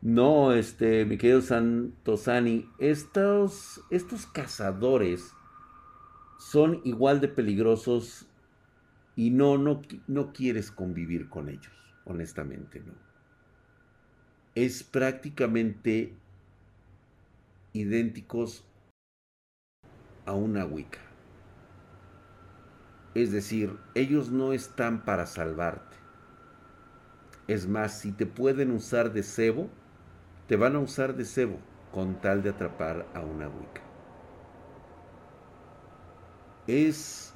No, este, mi querido Santosani, estos, estos cazadores son igual de peligrosos y no, no, no quieres convivir con ellos, honestamente, no. Es prácticamente idénticos a una Wicca. Es decir, ellos no están para salvarte. Es más, si te pueden usar de cebo, te van a usar de cebo con tal de atrapar a una Wicca. Es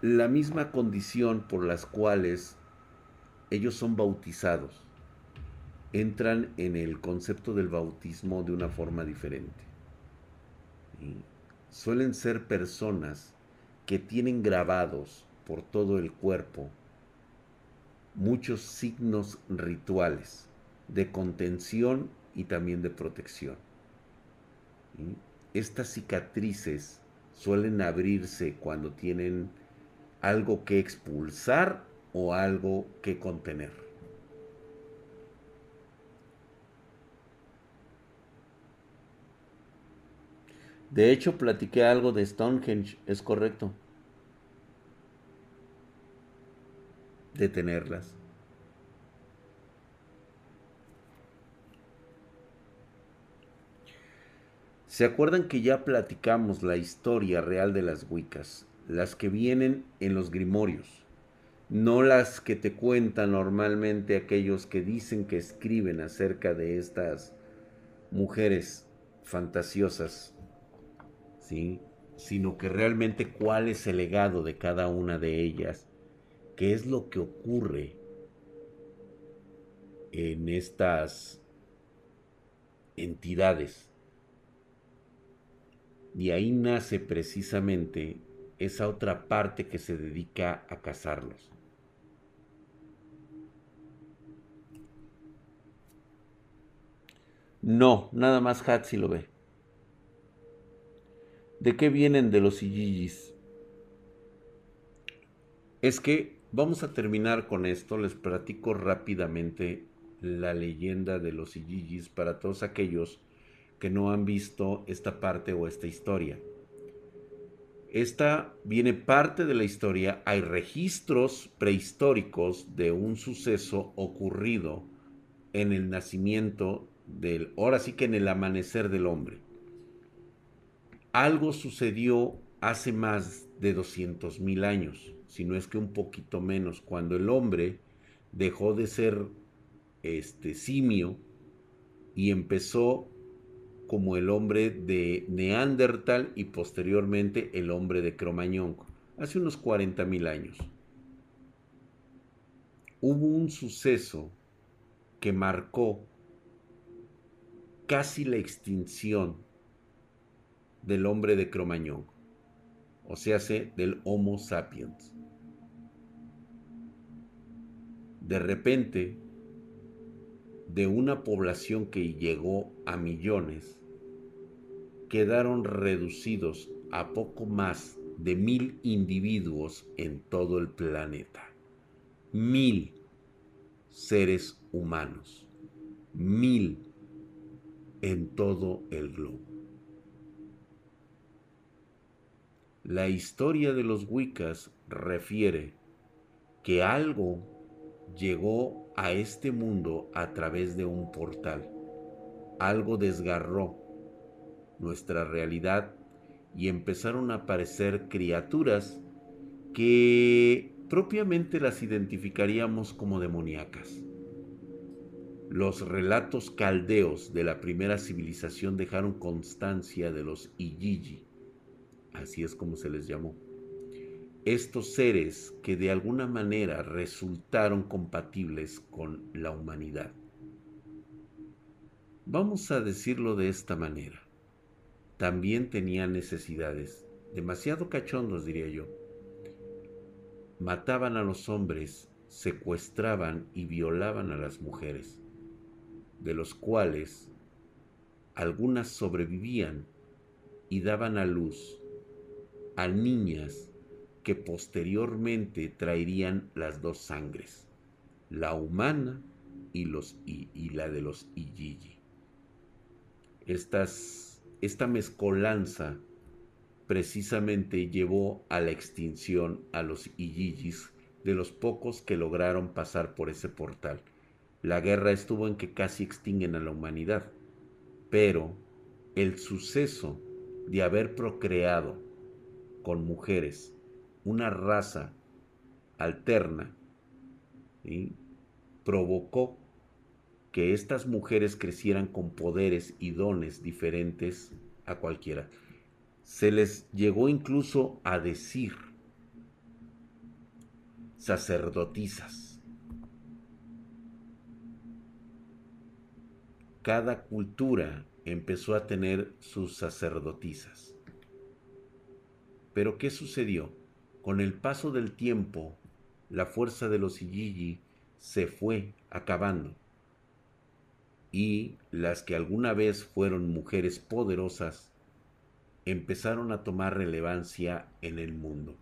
la misma condición por las cuales ellos son bautizados. Entran en el concepto del bautismo de una forma diferente. suelen ser personas que tienen grabados por todo el cuerpo muchos signos rituales de contención y también de protección. Estas cicatrices suelen abrirse cuando tienen algo que expulsar o algo que contener. De hecho, platiqué algo de Stonehenge, es correcto. Detenerlas. ¿Se acuerdan que ya platicamos la historia real de las Wiccas? Las que vienen en los grimorios, no las que te cuentan normalmente aquellos que dicen que escriben acerca de estas mujeres fantasiosas, ¿sí? Sino que realmente cuál es el legado de cada una de ellas, qué es lo que ocurre en estas entidades y ahí nace precisamente esa otra parte que se dedica a cazarlos. No, nada más Hatsi lo ve. ¿De qué vienen de los Ijijis? Es que vamos a terminar con esto. Les platico rápidamente la leyenda de los Ijijis para todos aquellos que no han visto esta parte o esta historia. Esta viene parte de la historia. Hay registros prehistóricos de un suceso ocurrido en el nacimiento del, ahora sí que en el amanecer del hombre. Algo sucedió hace más de 200 mil años, si no es que un poquito menos, cuando el hombre dejó de ser este simio y empezó como el hombre de Neandertal y posteriormente el hombre de Cromañón, hace unos 40.000 años. Hubo un suceso que marcó casi la extinción del hombre de Cromañón, o sea, del Homo sapiens. De repente, de una población que llegó a millones, quedaron reducidos a poco más de mil individuos en todo el planeta. Mil seres humanos. Mil en todo el globo. La historia de los Wiccas refiere que algo llegó a este mundo a través de un portal. Algo desgarró nuestra realidad y empezaron a aparecer criaturas que propiamente las identificaríamos como demoníacas. Los relatos caldeos de la primera civilización dejaron constancia de los Ijiji, así es como se les llamó. Estos seres que de alguna manera resultaron compatibles con la humanidad. Vamos a decirlo de esta manera también tenían necesidades, demasiado cachondos diría yo. Mataban a los hombres, secuestraban y violaban a las mujeres, de los cuales algunas sobrevivían y daban a luz a niñas que posteriormente traerían las dos sangres, la humana y, los, y, la de los Iyiji. Estas esta mezcolanza precisamente llevó a la extinción a los Iyijis de los pocos que lograron pasar por ese portal. La guerra estuvo en que casi extinguen a la humanidad, pero el suceso de haber procreado con mujeres una raza alterna provocó que estas mujeres crecieran con poderes y dones diferentes a cualquiera. Se les llegó incluso a decir sacerdotisas. Cada cultura empezó a tener sus sacerdotisas. Pero ¿qué sucedió? Con el paso del tiempo, la fuerza de los Iyiji se fue acabando y las que alguna vez fueron mujeres poderosas empezaron a tomar relevancia en el mundo.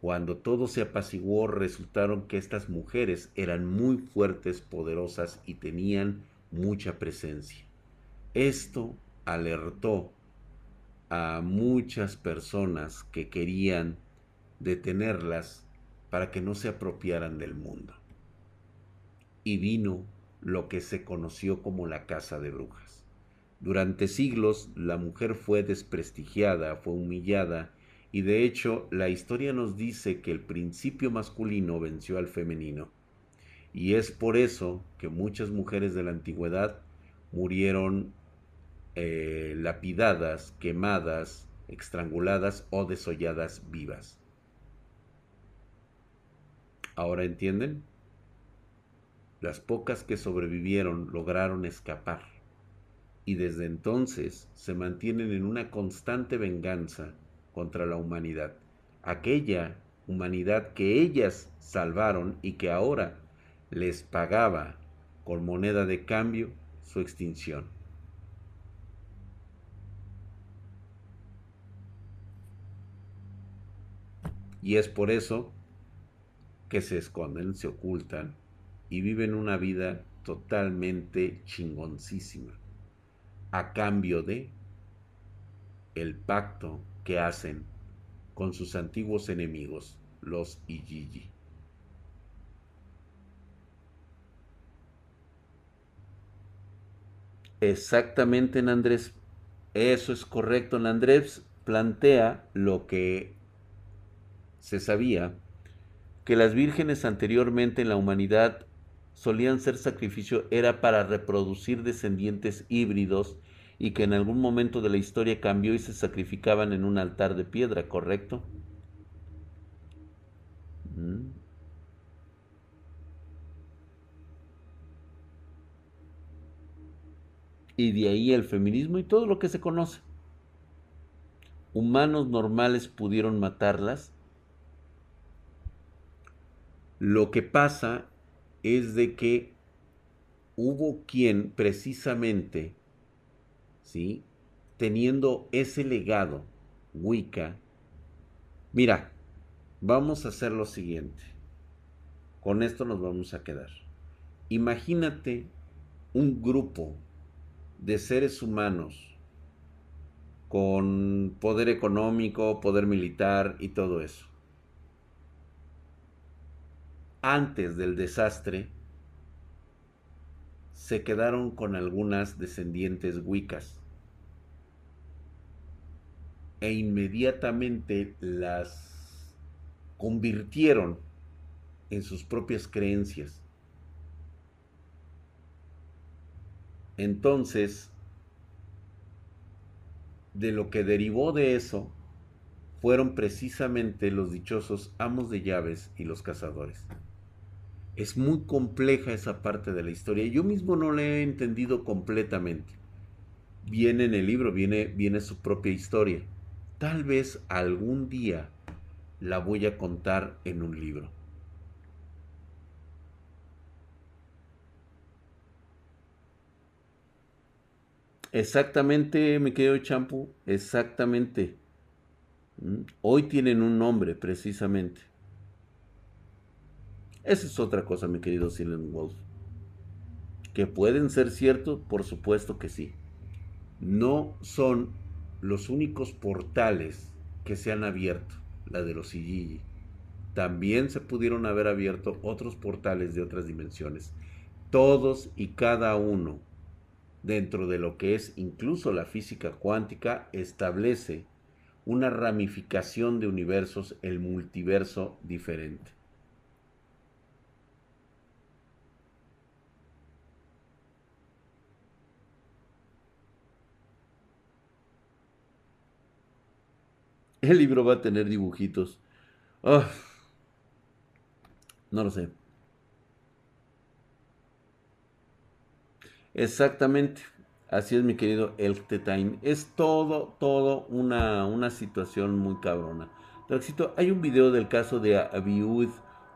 Cuando todo se apaciguó resultaron que estas mujeres eran muy fuertes, poderosas y tenían mucha presencia. Esto alertó a muchas personas que querían detenerlas para que no se apropiaran del mundo. Y vino lo que se conoció como la casa de brujas. Durante siglos la mujer fue desprestigiada, fue humillada, y de hecho la historia nos dice que el principio masculino venció al femenino. Y es por eso que muchas mujeres de la antigüedad murieron eh, lapidadas, quemadas, estranguladas o desolladas vivas. ¿Ahora entienden? Las pocas que sobrevivieron lograron escapar y desde entonces se mantienen en una constante venganza contra la humanidad, aquella humanidad que ellas salvaron y que ahora les pagaba con moneda de cambio su extinción. Y es por eso que se esconden, se ocultan y viven una vida totalmente chingoncísima a cambio de el pacto que hacen con sus antiguos enemigos, los Ijiji. Exactamente, Andrés. Eso es correcto. Andrés plantea lo que se sabía que las vírgenes anteriormente en la humanidad solían ser sacrificio era para reproducir descendientes híbridos y que en algún momento de la historia cambió y se sacrificaban en un altar de piedra, ¿correcto? Mm. Y de ahí el feminismo y todo lo que se conoce. Humanos normales pudieron matarlas lo que pasa es de que hubo quien precisamente, ¿sí? Teniendo ese legado, Wicca, mira, vamos a hacer lo siguiente. Con esto nos vamos a quedar. Imagínate un grupo de seres humanos con poder económico, poder militar y todo eso antes del desastre, se quedaron con algunas descendientes wicas e inmediatamente las convirtieron en sus propias creencias. Entonces, de lo que derivó de eso fueron precisamente los dichosos amos de llaves y los cazadores. Es muy compleja esa parte de la historia. Yo mismo no la he entendido completamente. Viene en el libro, viene, viene su propia historia. Tal vez algún día la voy a contar en un libro. Exactamente, me quedo champú, exactamente. Mm, hoy tienen un nombre, precisamente. Esa es otra cosa, mi querido Silent Wolf. ¿Que pueden ser ciertos? Por supuesto que sí. No son los únicos portales que se han abierto, la de los Ijiji. También se pudieron haber abierto otros portales de otras dimensiones. Todos y cada uno, dentro de lo que es incluso la física cuántica, establece una ramificación de universos, el multiverso diferente. El libro va a tener dibujitos. no lo sé. Exactamente. Así es, mi querido Elk Time. Es todo, todo una, una situación muy cabrona. hay un video del caso de Abiud,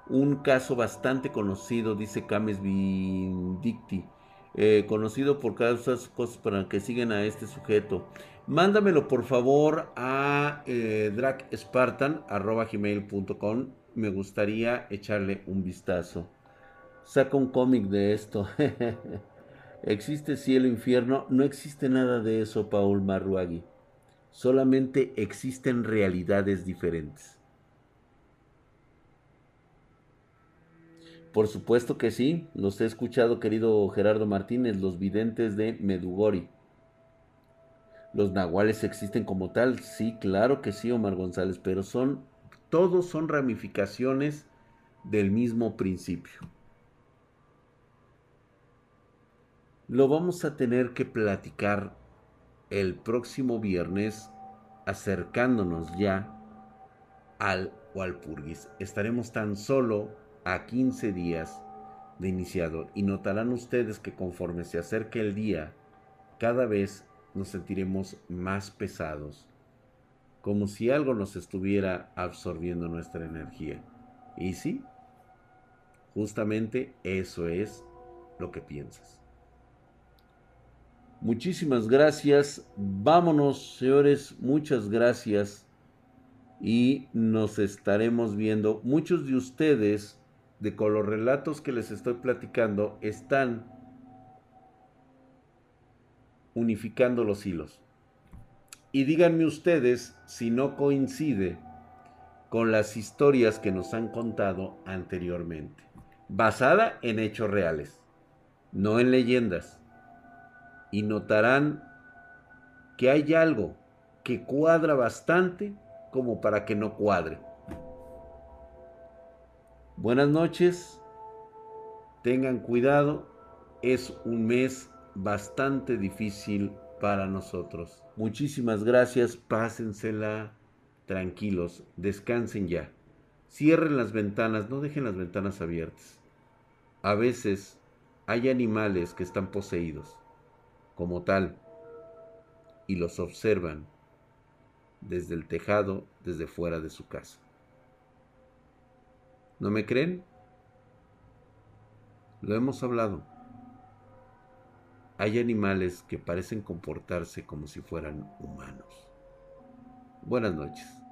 un caso bastante conocido, dice Cames Vindicti, eh, conocido por causas, cosas para que sigan a este sujeto. Mándamelo por favor a eh, dragspartan.gmail.com. Me gustaría echarle un vistazo. Saca un cómic de esto. ¿Existe cielo, infierno? No existe nada de eso, Paul Marruagui. solamente existen realidades diferentes. Por supuesto que sí, los he escuchado, querido Gerardo Martínez, los videntes de Medugori. ¿Los nahuales existen como tal? Sí, claro que sí, Omar González, pero son, todos son ramificaciones del mismo principio. Lo vamos a tener que platicar el próximo viernes acercándonos ya al Walpurgis. Estaremos tan solo a 15 días de iniciado y notarán ustedes que conforme se acerque el día, cada vez nos sentiremos más pesados, como si algo nos estuviera absorbiendo nuestra energía. Y sí, justamente eso es lo que piensas. Muchísimas gracias. Vámonos, señores. Muchas gracias. Y nos estaremos viendo. Muchos de ustedes, de con los relatos que les estoy platicando, están unificando los hilos. Y díganme ustedes si no coincide con las historias que nos han contado anteriormente. Basada en hechos reales, no en leyendas y notarán que hay algo que cuadra bastante como para que no cuadre. Buenas noches, tengan cuidado, es un mes bastante difícil para nosotros. Muchísimas gracias, pásensela tranquilos, descansen ya. Cierren las ventanas, no dejen las ventanas abiertas. A veces hay animales que están poseídos como tal y los observan desde el tejado, desde fuera de su casa. ¿No me creen? Lo hemos hablado. Hay animales que parecen comportarse como si fueran humanos. Buenas noches.